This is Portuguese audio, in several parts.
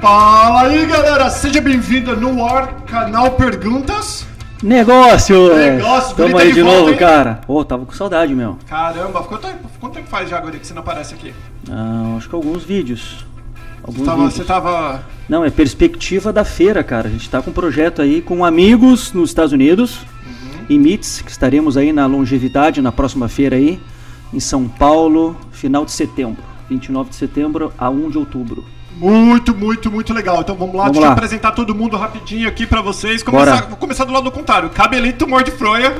Fala aí, galera! Seja bem-vindo no ar, canal Perguntas. Negócio! Negócio, Tamo aí de de volta, novo, hein? cara. Pô, tava com saudade, meu. Caramba, quanto tempo, quanto tempo faz já, Guri, que você não aparece aqui? Ah, acho que alguns vídeos. Alguns Você tava, vídeos. você tava... Não, é perspectiva da feira, cara. A gente tá com um projeto aí com amigos nos Estados Unidos, Uhum. em MITS, que estaremos aí na longevidade na próxima feira aí, em São Paulo, final de setembro. 29 de setembro a 1 de outubro. Muito, muito, muito legal. Então vamos lá, Vamos deixa eu lá. apresentar todo mundo rapidinho aqui pra vocês. Começar, vou começar do lado contrário. Cabelito morde fronha.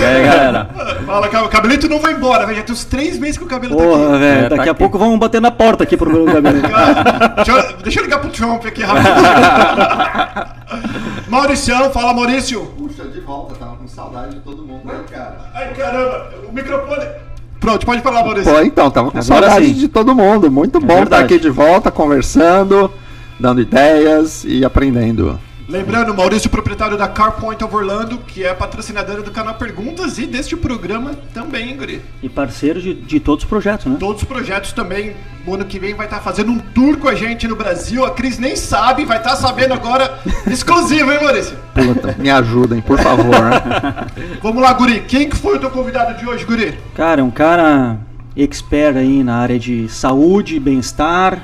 E aí, galera? Fala, Cab- Cabelito não vai embora, velho. Já tem uns três meses que o cabelo tá Porra, aqui. velho, É, tá daqui a aqui. pouco vão bater na porta aqui pro meu cabelo. Ah, deixa, eu, deixa eu ligar pro Trump aqui rapidinho. Mauricião, fala Maurício. Puxa, de volta, tava com saudade de todo mundo aí, cara. Ai, caramba, o microfone. Pronto, pode falar, Maurício. Pô, então, tava com Agora saudade sim. de todo mundo. Muito bom estar aqui de volta, conversando, dando ideias e aprendendo. Lembrando, Maurício, proprietário da Car Point of Orlando, que é patrocinadora do canal Perguntas e deste programa também, hein, Guri. E parceiro de, de todos os projetos, né? Todos os projetos também. O ano que vem vai estar fazendo um tour com a gente no Brasil. A Cris nem sabe, vai estar sabendo agora. Exclusivo, hein, Maurício? Puta, me ajudem, por favor. né? Vamos lá, Guri. Quem que foi o teu convidado de hoje, Guri? Cara, é um cara expert aí na área de saúde e bem-estar,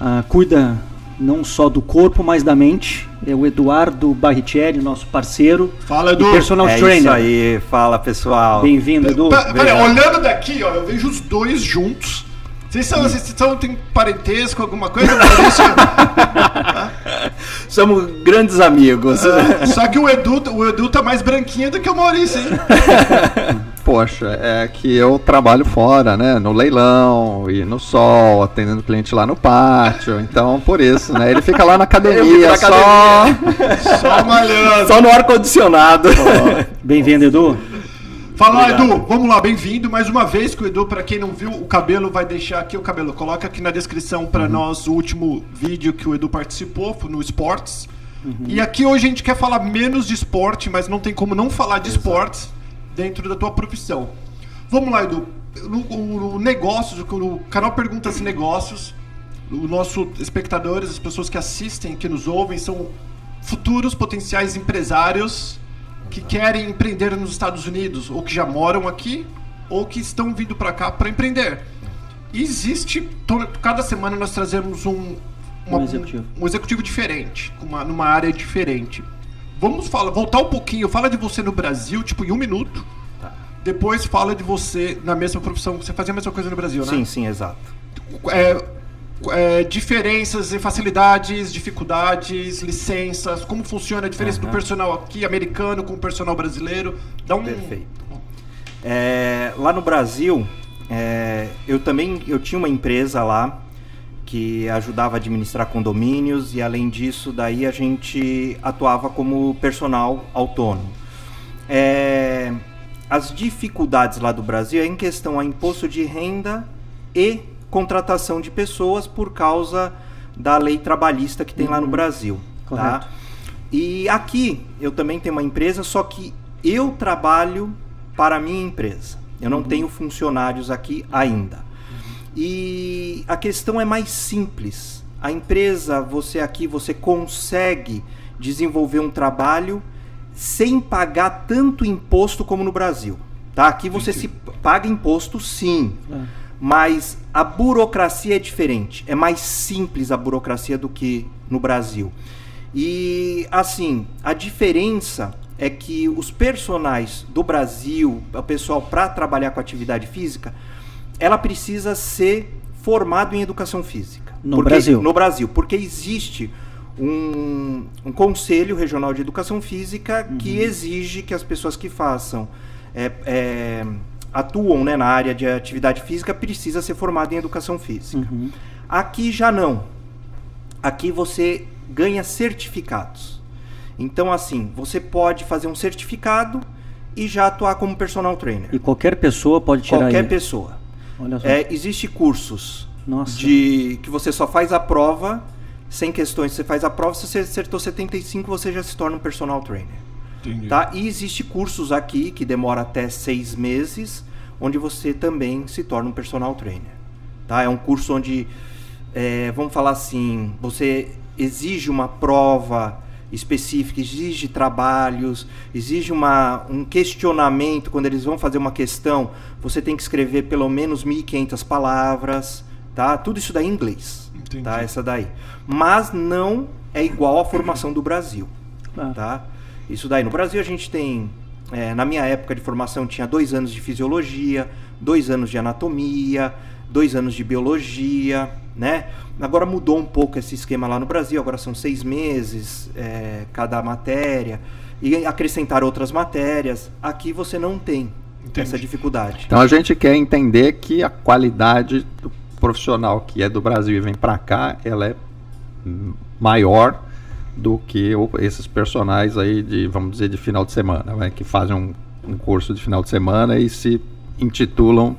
ah, cuida não só do corpo, mas da mente. É o Eduardo Barrichelli, nosso parceiro Fala, e Edu. personal É trainer. isso aí, fala pessoal. Bem-vindo, Edu. Pera, Obrigado. olhando daqui, ó, eu vejo os dois juntos. Vocês são, vocês são, tem parentesco, alguma coisa, Maurício? Somos grandes amigos. Ah, Só que o Edu, o Edu tá mais branquinho do que o Maurício, hein? Poxa, é que eu trabalho fora, né? No leilão e no sol, atendendo cliente lá no pátio. Então, por isso, né? Ele fica lá na academia, na só. Só malhando. Só no ar-condicionado. Bem-vindo, Edu. Fala, Obrigado. Edu, vamos lá, bem-vindo mais uma vez que o Edu, pra quem não viu, o cabelo vai deixar aqui o cabelo. Coloca aqui na descrição pra Uhum. nós o último vídeo que o Edu participou, foi no Esportes. Uhum. E aqui hoje a gente quer falar menos de esporte, mas não tem como não falar de esportes dentro da tua profissão. Vamos lá, Edu. No, o- o negócios, o canal Perguntas e Negócios, os nossos espectadores, as pessoas que assistem, que nos ouvem, são futuros potenciais empresários que querem empreender nos Estados Unidos, ou que já moram aqui, ou que estão vindo para cá para empreender. E existe, to- cada semana nós trazemos um, uma- Um executivo. um executivo diferente, uma- numa área diferente. Vamos falar, voltar um pouquinho, fala de você no Brasil, tipo, em um minuto. Depois fala de você na mesma profissão, você fazia a mesma coisa no Brasil, né? Sim, sim, exato. é, é, diferenças e facilidades, dificuldades, licenças, como funciona a diferença do Aham. personal aqui americano com o personal brasileiro. Dá um. Perfeito. É, lá no Brasil, é, eu também eu tinha uma empresa lá que ajudava a administrar condomínios e além disso, daí a gente atuava como personal autônomo. É, as dificuldades lá do Brasil é em questão a imposto de renda e contratação de pessoas por causa da lei trabalhista que tem lá no Brasil. Tá? Correto. E aqui eu também tenho uma empresa, só que eu trabalho para a minha empresa. Eu não tenho funcionários aqui ainda. E a questão é mais simples. A empresa, você aqui, você consegue desenvolver um trabalho sem pagar tanto imposto como no Brasil. Tá? Aqui você se paga imposto sim, mas a burocracia é diferente. É mais simples a burocracia do que no Brasil. E assim, a diferença é que os personagens do Brasil, o pessoal para trabalhar com atividade física, ela precisa ser formado em educação física. No Porque- Brasil. No Brasil, porque existe um, um conselho regional de educação física que exige que as pessoas que façam é, é, atuam né, na área de atividade física precisa ser formado em educação física. Uhum. Aqui já não. Aqui você ganha certificados. Então, assim, você pode fazer um certificado e já atuar como personal trainer. E qualquer pessoa pode tirar Qualquer ele. pessoa. Olha só. É, existe cursos Nossa. de que você só faz a prova sem questões. Você faz a prova, se você acertou 75, você já se torna um personal trainer. Entendi. Tá? E existe cursos aqui que demora até seis meses, onde você também se torna um personal trainer. Tá? É um curso onde é, vamos falar assim, você exige uma prova específica, exige trabalhos, exige uma, um questionamento. Quando eles vão fazer uma questão, você tem que escrever pelo menos 1.500 palavras, tá? Tudo isso daí em inglês, Entendi. tá? Essa daí. Mas não é igual à formação do Brasil, Ah, tá? Isso daí. No Brasil a gente tem, é, na minha época de formação, tinha dois anos de fisiologia, dois anos de anatomia, dois anos de biologia, né? Agora mudou um pouco esse esquema lá no Brasil, agora são seis meses é, cada matéria, e acrescentar outras matérias. Aqui você não tem Entendi. essa dificuldade. Então a gente quer entender que a qualidade do profissional que é do Brasil e vem para cá, ela é maior do que esses personagens aí de, vamos dizer, de final de semana, né, que fazem um, um curso de final de semana e se intitulam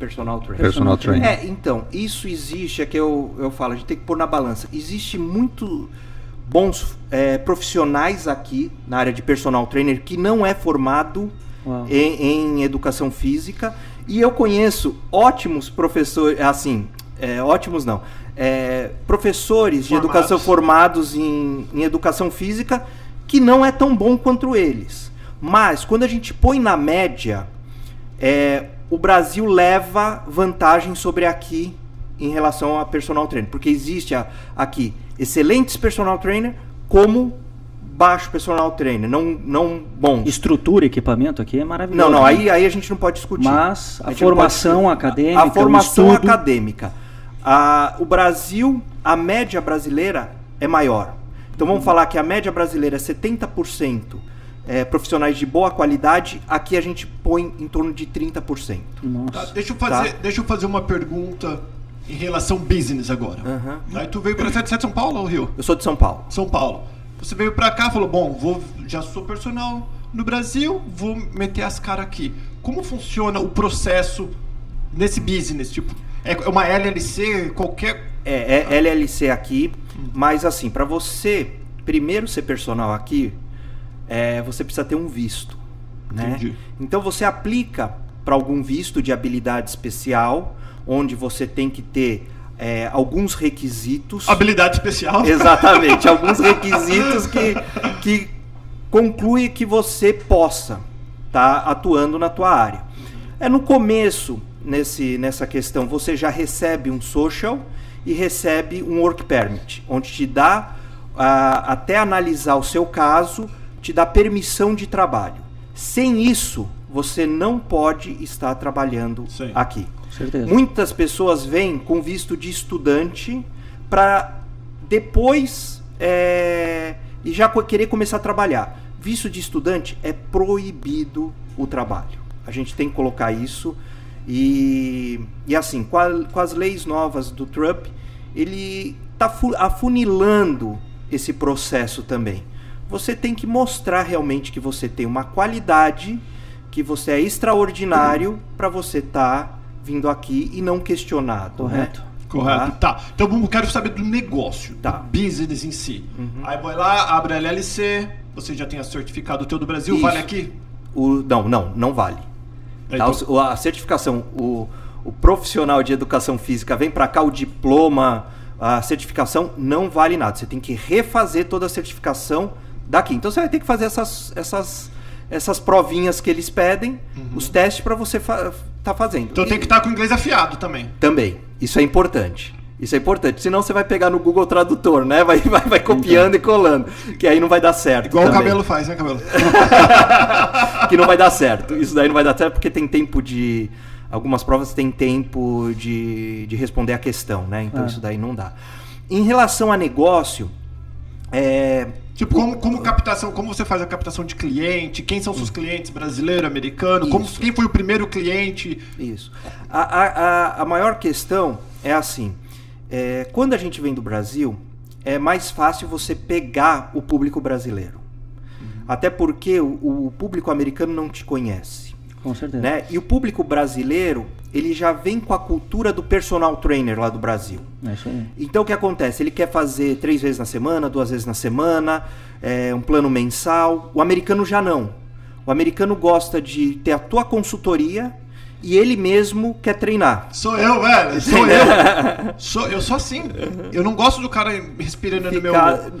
Personal trainer. personal trainer. É, então, isso existe, é que eu, eu falo, a gente tem que pôr na balança. Existe muito bons é, profissionais aqui na área de personal trainer que não é formado em, em educação física e eu conheço ótimos professores, assim, é, ótimos não, é, professores de Formados. educação formados em, em educação física que não é tão bom quanto eles. Mas quando a gente põe na média, é, o Brasil leva vantagem sobre aqui em relação a personal trainer, porque existe a- aqui excelentes personal trainer como baixo personal trainer, não não bons. Estrutura, equipamento aqui é maravilhoso. Não, não, né? aí, aí a gente não pode discutir. Mas a não formação acadêmica, A formação acadêmica. A- o Brasil, a média brasileira é maior. Então Uhum. vamos falar que a média brasileira é 70% é, profissionais de boa qualidade, aqui a gente põe em torno de 30%. Tá, Nossa. deixa, eu fazer, Tá. deixa eu fazer uma pergunta em relação business agora. Aham. Aí tu veio pra você é de São Paulo ou Rio? Eu sou de São Paulo. São Paulo. Você veio pra cá e falou: Bom, vou, já sou personal no Brasil, vou meter as caras aqui. Como funciona o processo nesse business? Tipo, é uma LLC, qualquer. É, é LLC aqui, mas assim, para você primeiro ser personal aqui, é, você precisa ter um visto, né? Entendi. Então você aplica para algum visto de habilidade especial, onde você tem que ter é, alguns requisitos. Habilidade especial. Exatamente, alguns requisitos que, que conclui que você possa estar atuando na tua área. É no começo, nesse, nessa questão, você já recebe um social e recebe um work permit, onde te dá, ah, até analisar o seu caso, te dá permissão de trabalho. Sem isso, você não pode estar trabalhando Sim. aqui. Com certeza. Muitas pessoas vêm com visto de estudante para depois é, e já querer começar a trabalhar. Visto de estudante é proibido o trabalho. A gente tem que colocar isso e, e assim com, a- com as leis novas do Trump ele está afunilando esse processo também. Você tem que mostrar realmente que você tem uma qualidade, que você é extraordinário para você estar vindo aqui e não questionado. Correto. Né? Correto. Tá? Tá. Então vamos, quero saber do negócio, Tá. do business em si. Uhum. Aí vai lá, abre a LLC, você já tem a certificado teu do Brasil, Isso. vale aqui? O, não, não, não vale. Tá? Então- O- a certificação, o, o profissional de educação física vem para cá, o diploma, a certificação não vale nada. Você tem que refazer toda a certificação daqui. Então você vai ter que fazer essas, essas, essas provinhas que eles pedem, os testes para você fa tá fazendo. Uhum. Então E- tem que estar com o inglês afiado também. Também. Isso é importante. Isso é importante. Senão você vai pegar no Google Tradutor, né? Vai, vai, vai copiando e colando. Que aí não vai dar certo. Igual o também. cabelo faz, né, cabelo? que não vai dar certo. Isso daí não vai dar certo porque tem tempo de. Algumas provas tem tempo de, de responder a questão, né? Então Ah. isso daí não dá. Em relação a negócio, é, Tipo, como, como captação, como você faz a captação de cliente? Quem são seus clientes, brasileiro, americano? Como, Isso. quem foi o primeiro cliente? Isso. A, a, a, maior questão é assim: é, quando a gente vem do Brasil, é mais fácil você pegar o público brasileiro. Até porque o, o público americano não te conhece. Com certeza. Né? E o público brasileiro, ele já vem com a cultura do personal trainer lá do Brasil. É isso aí. Então o que acontece? Ele quer fazer três vezes na semana, duas vezes na semana, é, um plano mensal. O americano já não. O americano gosta de ter a tua consultoria e ele mesmo quer treinar. Sou eu, velho. Sou eu. Sou, eu sou assim. Eu não gosto do cara respirando no meu.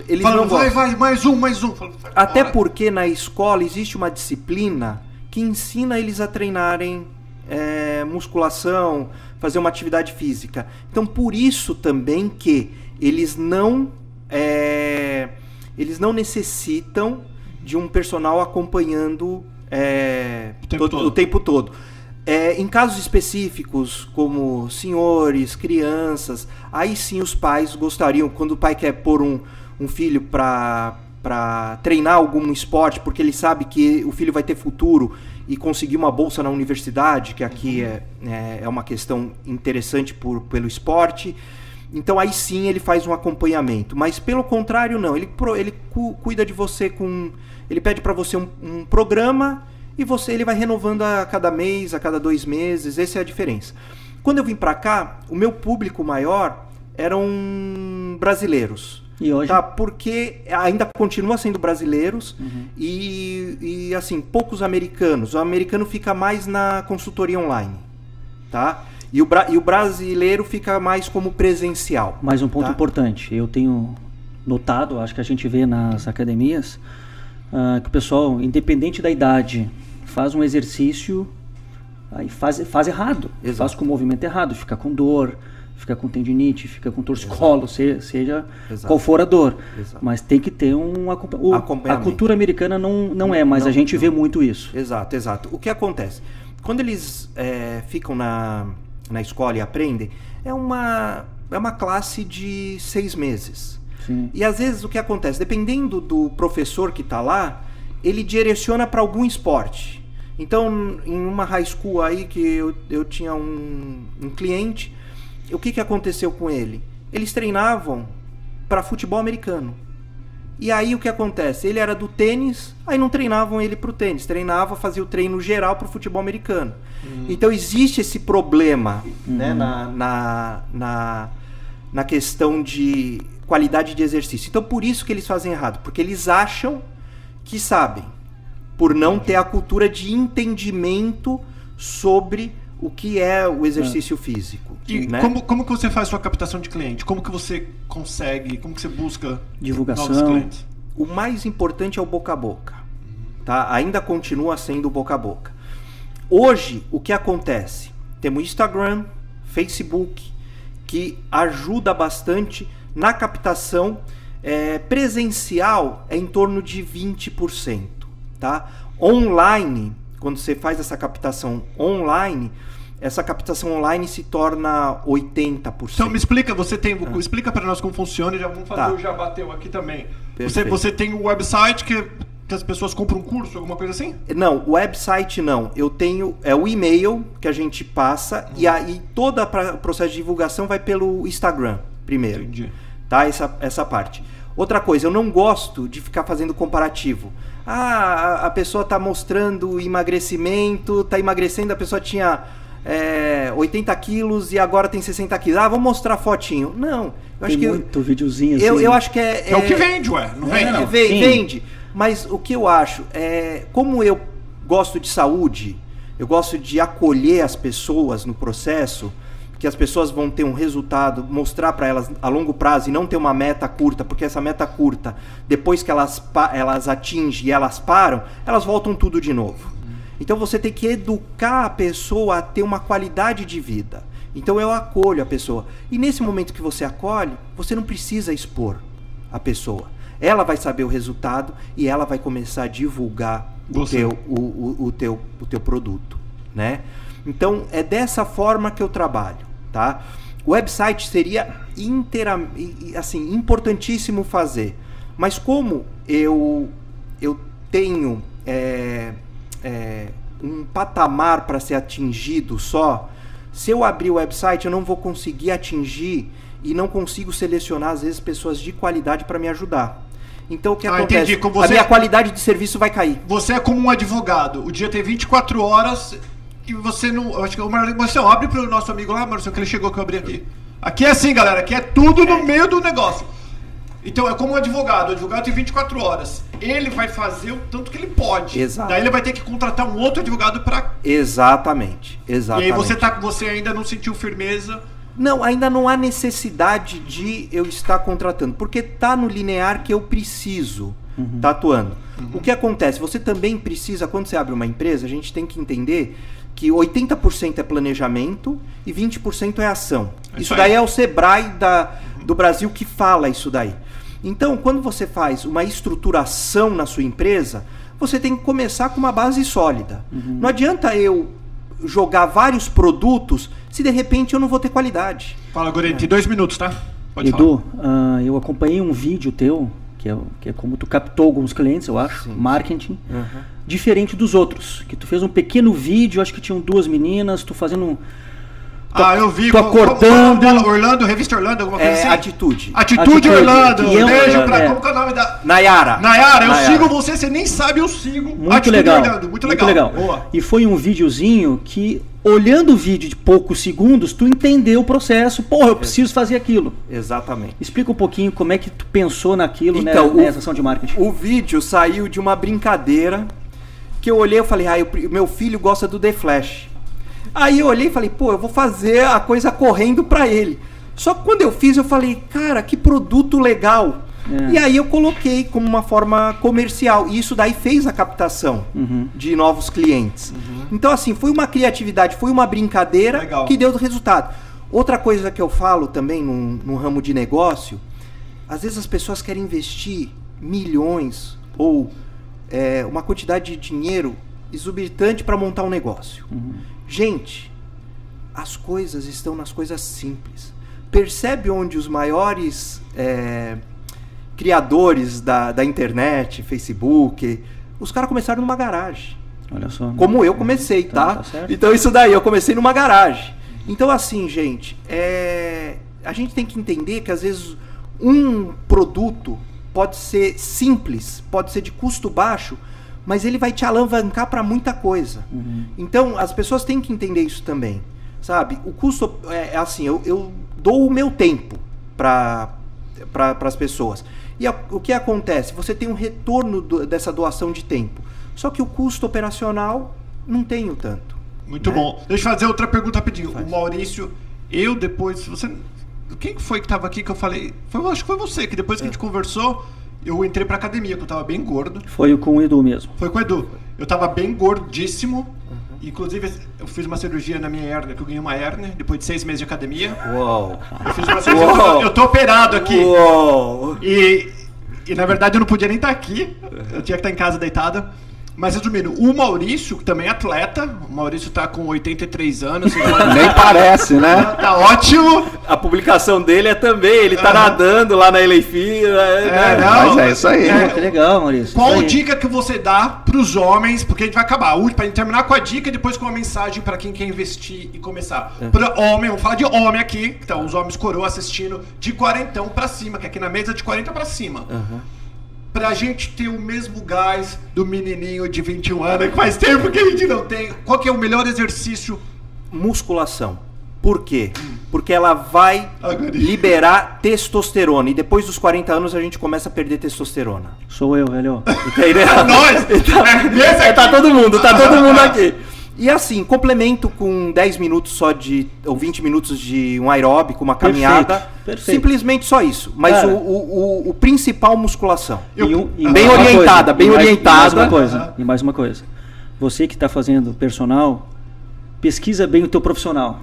Eles falando, não vai, vai, mais um, mais um. Até porque na escola existe uma disciplina que ensina eles a treinarem é, musculação, fazer uma atividade física. Então, por isso também que eles não é, eles não necessitam de um personal acompanhando é, O tempo todo. o tempo todo. É, em casos específicos, como senhores, crianças, aí sim os pais gostariam, quando o pai quer pôr um, um filho para treinar algum esporte, porque ele sabe que o filho vai ter futuro e conseguir uma bolsa na universidade, que aqui é, é, é uma questão interessante por, pelo esporte. Então aí sim ele faz um acompanhamento. Mas pelo contrário, não. Ele, ele cu- cuida de você com. Ele pede para você um, um programa e você ele vai renovando a cada mês, a cada dois meses. Essa é a diferença. Quando eu vim para cá, o meu público maior eram brasileiros. E hoje? Tá, porque ainda continua sendo brasileiros e, e, assim, poucos americanos. O americano fica mais na consultoria online, tá? E o, e o brasileiro fica mais como presencial. Mais um ponto tá? importante. Eu tenho notado, acho que a gente vê nas academias, ah, que o pessoal, independente da idade, faz um exercício aí faz, faz errado. Exato. Faz com o movimento errado, fica com dor, fica com tendinite, fica com torcicolo, se- seja Exato. qual for a dor. Exato. Mas tem que ter um acompa- o- A Acompanhamento. cultura americana não, não é, mas Não, a gente não. vê muito isso. Exato, exato. O que acontece? Quando eles é, ficam na, na escola e aprendem, é uma, é uma classe de seis meses. Sim. E às vezes o que acontece, dependendo do professor que está lá, ele direciona para algum esporte. Então, em uma high school aí que eu, eu tinha um, um cliente, o que, que aconteceu com ele? Eles treinavam para futebol americano. E aí o que acontece? Ele era do tênis, aí não treinavam ele pro tênis, treinava, fazia o treino geral pro futebol americano. Então existe esse problema né, na, na, na, na questão de qualidade de exercício. Então por isso que eles fazem errado, porque eles acham que sabem, por não ter a cultura de entendimento sobre o que é o exercício físico. E né? como, como que você faz sua captação de cliente? Como que você consegue, como que você busca Divulgação. novos clientes? o mais importante é o boca a boca. Tá? Ainda continua sendo o boca a boca. Hoje, o que acontece? Temos Instagram, Facebook, que ajuda bastante na captação é, presencial é em torno de 20%. Tá? Online, quando você faz essa captação online, essa captação online se torna 80%. Então me explica, você tem, explica para nós como funciona e já vamos fazer Tá. o já bateu aqui também. Você, Perfeito. você tem um website que, que as pessoas compram um curso, alguma coisa assim? Não, website não. Eu tenho é o e-mail que a gente passa e aí todo o processo de divulgação vai pelo Instagram primeiro. Entendi. Tá? Essa, essa parte. Outra coisa, eu não gosto de ficar fazendo comparativo. Ah, a, a pessoa tá mostrando emagrecimento, tá emagrecendo, a pessoa tinha é, 80 quilos e agora tem 60 quilos. Ah, vamos mostrar fotinho. Não, eu Tem acho que. eu- muito videozinho assim. eu, eu acho que é. É, o que vende, ué, não vende? É, não. vende, vende. Mas o que eu acho é, como eu gosto de saúde, eu gosto de acolher as pessoas no processo, que as pessoas vão ter um resultado, mostrar para elas a longo prazo e não ter uma meta curta, porque essa meta curta, depois que elas, elas atingem e elas param, elas voltam tudo de novo. Então você tem que educar a pessoa a ter uma qualidade de vida. Então eu acolho a pessoa. E nesse momento que você acolhe, você não precisa expor a pessoa. Ela vai saber o resultado e ela vai começar a divulgar o teu, o, o, o teu, o teu produto, né? Então é dessa forma que eu trabalho, tá? O website seria inteira, assim importantíssimo fazer, mas como eu eu tenho é, é, um patamar para ser atingido só, se eu abrir o website eu não vou conseguir atingir e não consigo selecionar às vezes pessoas de qualidade para me ajudar. Então o que Ah, acontece? entendi. Como A você- minha qualidade de serviço vai cair. Você é como um advogado. O dia tem 24 horas e você não. Eu acho que o Mar- Marcelo, abre pro nosso amigo lá, Marcelo, que ele chegou que eu abri aqui. Aqui é assim, galera. Aqui é tudo no meio do negócio. Então é como um advogado. O advogado tem 24 horas. Ele vai fazer o tanto que ele pode. Exato. Daí ele vai ter que contratar um outro advogado pra. Exatamente, E exatamente. aí você, tá, você ainda não sentiu firmeza. Não, ainda não há necessidade de eu estar contratando, porque tá no linear que eu preciso tá atuando. O que acontece? Você também precisa, quando você abre uma empresa, a gente tem que entender que 80% é planejamento e 20% é ação. É isso isso daí aí. é o Sebrae da, do Brasil que fala isso daí. Então, quando você faz uma estruturação na sua empresa, você tem que começar com uma base sólida. Não adianta eu jogar vários produtos se de repente eu não vou ter qualidade. Fala, Gorete, dois minutos, tá? Pode Edu, ah, eu acompanhei um vídeo teu, que é, que é como tu captou alguns clientes, eu acho, marketing, diferente dos outros. Que tu fez um pequeno vídeo, acho que tinham duas meninas, tu fazendo um. Ah, eu vi. tô acordando. dela? Orlando, revista Orlando, alguma coisa É assim? atitude. Atitude, Atitude, Orlando. é um- Beijo pra. é. Como que é o nome da. Nayara. Nayara, eu sigo você, você nem sabe, eu sigo. Muito Atitude legal. Orlando, muito legal. Boa. E foi um videozinho que, olhando o vídeo de poucos segundos, tu entendeu o processo. Porra, eu preciso fazer aquilo. Exatamente. Explica um pouquinho como é que tu pensou naquilo, Então, né, o- nessa ação de marketing. O vídeo saiu de uma brincadeira que eu olhei e falei, ah, eu- meu filho gosta do The Flash. Aí eu olhei e falei, pô, eu vou fazer a coisa correndo pra ele. Só que quando eu fiz, eu falei, cara, que produto legal. É. E aí eu coloquei como uma forma comercial. E isso daí fez a captação Uhum. de novos clientes. Então, assim, foi uma criatividade, foi uma brincadeira Legal. que deu resultado. Outra coisa que eu falo também num, num ramo de negócio, às vezes as pessoas querem investir milhões ou é, uma quantidade de dinheiro exorbitante para montar um negócio. Gente, as coisas estão nas coisas simples. Percebe onde os maiores é, criadores da, da internet, Facebook, os caras começaram numa garagem. Olha só. Como eu comecei, Tá, tá? tá então isso daí, eu comecei numa garagem. Então assim, gente, é... a gente tem que entender que às vezes um produto pode ser simples, pode ser de custo baixo, mas ele vai te alavancar para muita coisa. Uhum. Então as pessoas têm que entender isso também, sabe? O custo é é assim, eu, eu dou o meu tempo para para as pessoas. E a- o que acontece? Você tem um retorno do- dessa doação de tempo. Só que o custo operacional não tem o tanto. Muito né? bom. Deixa eu fazer outra pergunta rapidinho. Faz. O Maurício, eu depois. Você. Quem que foi que tava aqui que eu falei? Foi, acho que foi você, que depois que a É. gente conversou, eu entrei pra academia, que eu tava bem gordo. Foi com o Edu mesmo. Foi com o Edu. Eu tava bem gordíssimo. Uhum. Inclusive, eu fiz uma cirurgia na minha hérnia, que eu ganhei uma hérnia depois de seis meses de academia. Uou! Eu fiz uma cirurgia. Uou. Eu tô operado aqui. Uou! E, e na verdade eu não podia nem estar aqui. Eu tinha que estar em casa deitado. Mas resumindo, o Maurício, que também é atleta, o Maurício tá com 83 anos. Nem parece, né? tá ótimo. A publicação dele é também, ele tá Aham. nadando lá na Eleifira. É, não. Mas é isso aí. É. Que legal, Maurício. Qual dica que você dá pros homens? Porque a gente vai acabar. Gente terminar com a dica e depois com uma mensagem pra quem quer investir e começar. Pra homem, vamos falar de homem aqui. Então, os homens coroa assistindo de quarentão pra cima, que aqui na mesa é de 40 pra cima. Pra gente ter o mesmo gás do menininho de 21 anos, que faz tempo que a gente não tem. Qual que é o melhor exercício? Musculação. Por quê? Porque ela vai Agora- liberar testosterona. E depois dos 40 anos a gente começa a perder testosterona. Sou eu, velho. Entendeu? Nós! É, esse É, tá todo mundo, tá todo mundo aqui. E assim, complemento com 10 minutos só de. ou 20 minutos de um aeróbico, uma Perfeito, caminhada. perfeito. Simplesmente só isso. Mas Cara. o, o, o, o principal, musculação. E um- e Bem uma orientada, coisa, bem e mais- orientada. E mais uma coisa, e mais uma coisa. Você que está fazendo personal, pesquisa bem o teu profissional.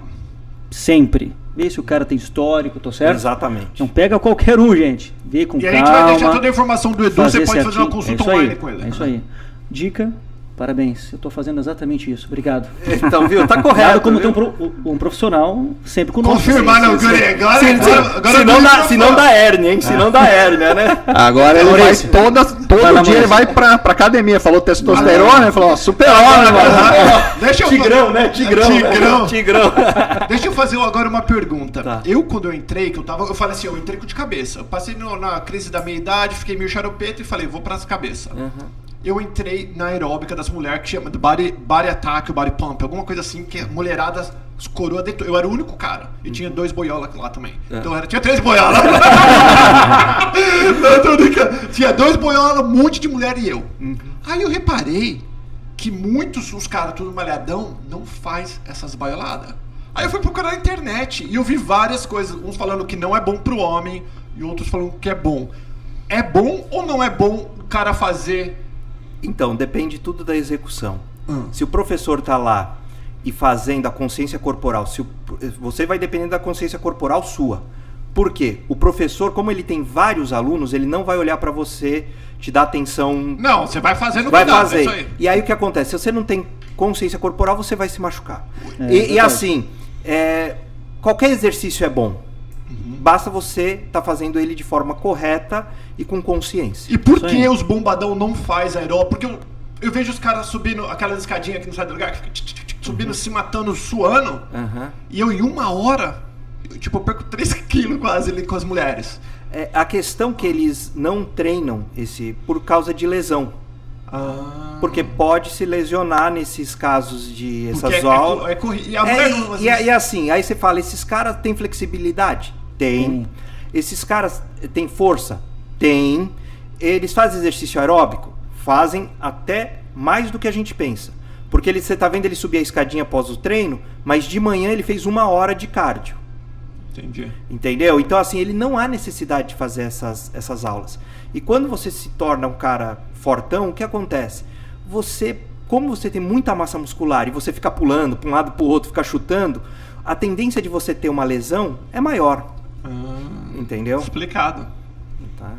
Sempre. Vê se o cara tem histórico, tô certo? Exatamente. Não pega qualquer um, gente. Vê com E a calma. gente vai deixar toda a informação do Edu, você pode fazer uma certinho. consulta é online aí, com ele. É isso aí. Dica, parabéns. Eu tô fazendo exatamente isso. Obrigado. Então, viu? Tá correto. como ter viu? um, pro- um profissional sempre conosco. Confirmar, não, sim, sim. Guri. Agora, Se, se- agora, agora se não dá, se não hérnia, hein? Se não dá hérnia, né? Agora ele vai Maurício. toda, todo Vai dia ele vai pra, pra academia. Falou testosterona, ele falou, ó, super-homem, mano. Deixa eu Tigrão, né? Tigrão. Tigrão. Tigrão. Deixa eu fazer agora uma pergunta. Tá. Eu, quando eu entrei, que eu tava. Eu falei assim, eu entrei com de cabeça. Eu passei no- na crise da meia-idade, fiquei meio charopeta e falei, vou pras cabeças. Eu entrei na aeróbica das mulheres que chama de body, body attack, body pump, alguma coisa assim, que a mulherada Os coroa detou. Eu era o único cara. E tinha dois boiola lá também. É. Então era, tinha três boiola. Não. Tinha dois boiola, um monte de mulher e eu. Uhum. Aí eu reparei que muitos, os caras tudo malhadão, não faz essas baioladas. Aí eu fui procurar na internet e eu vi várias coisas. Uns falando que não é bom pro homem e outros falando que é bom. É bom ou não é bom o cara fazer Então, depende tudo da execução. Hum. Se o professor tá lá e fazendo a consciência corporal, se o- você vai depender da consciência corporal sua. Por quê? O professor, como ele tem vários alunos, ele não vai olhar para você, te dar atenção. Não, você vai fazendo vai é fazer. aí. e aí o que acontece? Se você não tem consciência corporal, você vai se machucar. É, e, e assim, é, qualquer exercício é bom. Uhum. Basta você estar fazendo ele de forma correta e com consciência. E por Isso que aí. os bombadão não faz aeróbico? Porque eu, eu vejo os caras subindo aquelas escadinhas que não sai do lugar, subindo, se matando, suando. Aham. E eu, em uma hora, eu, tipo, eu perco 3 quilos quase ali com as mulheres. É, a questão que eles não treinam esse por causa de lesão. Ah. Porque pode se lesionar nesses casos de essas Porque é- é aulas. é e É, e- e assim, aí você fala, esses caras têm flexibilidade? Tem. Tem. Esses caras têm força? Tem. Eles fazem exercício aeróbico? Fazem até mais do que a gente pensa. Porque ele, você tá vendo ele subir a escadinha após o treino, mas de manhã ele fez uma hora de cardio. Entendi. Entendeu? Então, assim, ele não há necessidade de fazer essas, essas aulas. E quando você se torna um cara fortão, o que acontece? Você, como você tem muita massa muscular e você fica pulando para um lado para o outro, fica chutando, a tendência de você ter uma lesão é maior. Entendeu? explicado. Tá.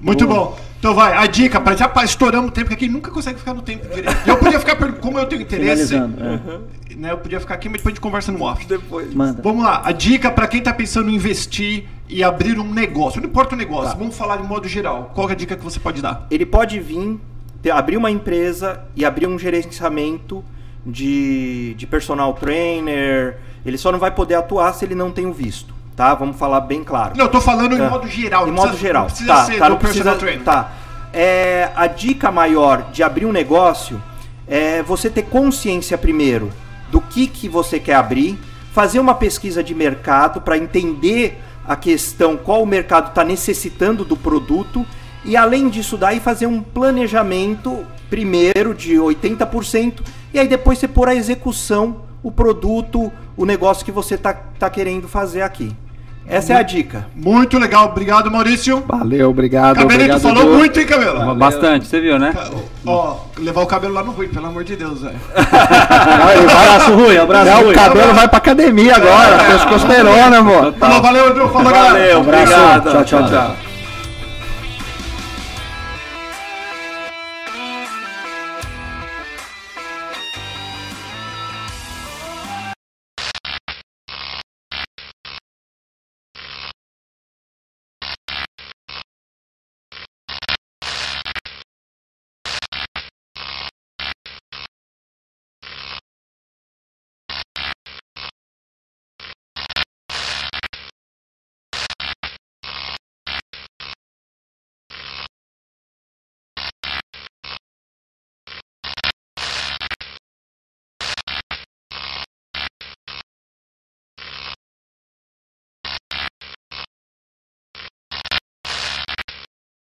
Muito bom. Então vai, a dica, para já estouramos o tempo, porque aqui nunca consegue ficar no tempo direito. Eu podia ficar, como eu tenho interesse, é. né, eu podia ficar aqui, mas depois a gente conversa no off. Depois. Manda. Vamos lá, a dica para quem tá pensando em investir e abrir um negócio, não importa o negócio, Tá. vamos falar de modo geral. Qual é a dica que você pode dar? Ele pode vir, ter- abrir uma empresa e abrir um gerenciamento de, de personal trainer. Ele só não vai poder atuar se ele não tem o visto. Tá? Vamos falar bem claro. Não, eu tô falando em É. modo geral. Em modo precisa- geral. Não precisa tá, ser tá, não precisa, tá. É, a dica maior de abrir um negócio é você ter consciência primeiro do que, que você quer abrir, fazer uma pesquisa de mercado para entender a questão, qual o mercado está necessitando do produto e além disso daí fazer um planejamento primeiro de 80% e aí depois você pôr a execução, o produto, o negócio que você tá, tá querendo fazer aqui. Essa é a dica. Muito legal, obrigado Maurício. Valeu, obrigado. Cabelo, tu falou Edu. muito, hein, Cabelo? Bastante, você viu, né? Ó, levar o cabelo lá no Rui, pelo amor de Deus, velho. abraço, Rui. Abraço, É, Rui. o cabelo vai pra academia agora, testosterona, amor. Falou, valeu, Edu. Falou, galera. Valeu, Abraço. obrigado. Tchau, tchau, tchau.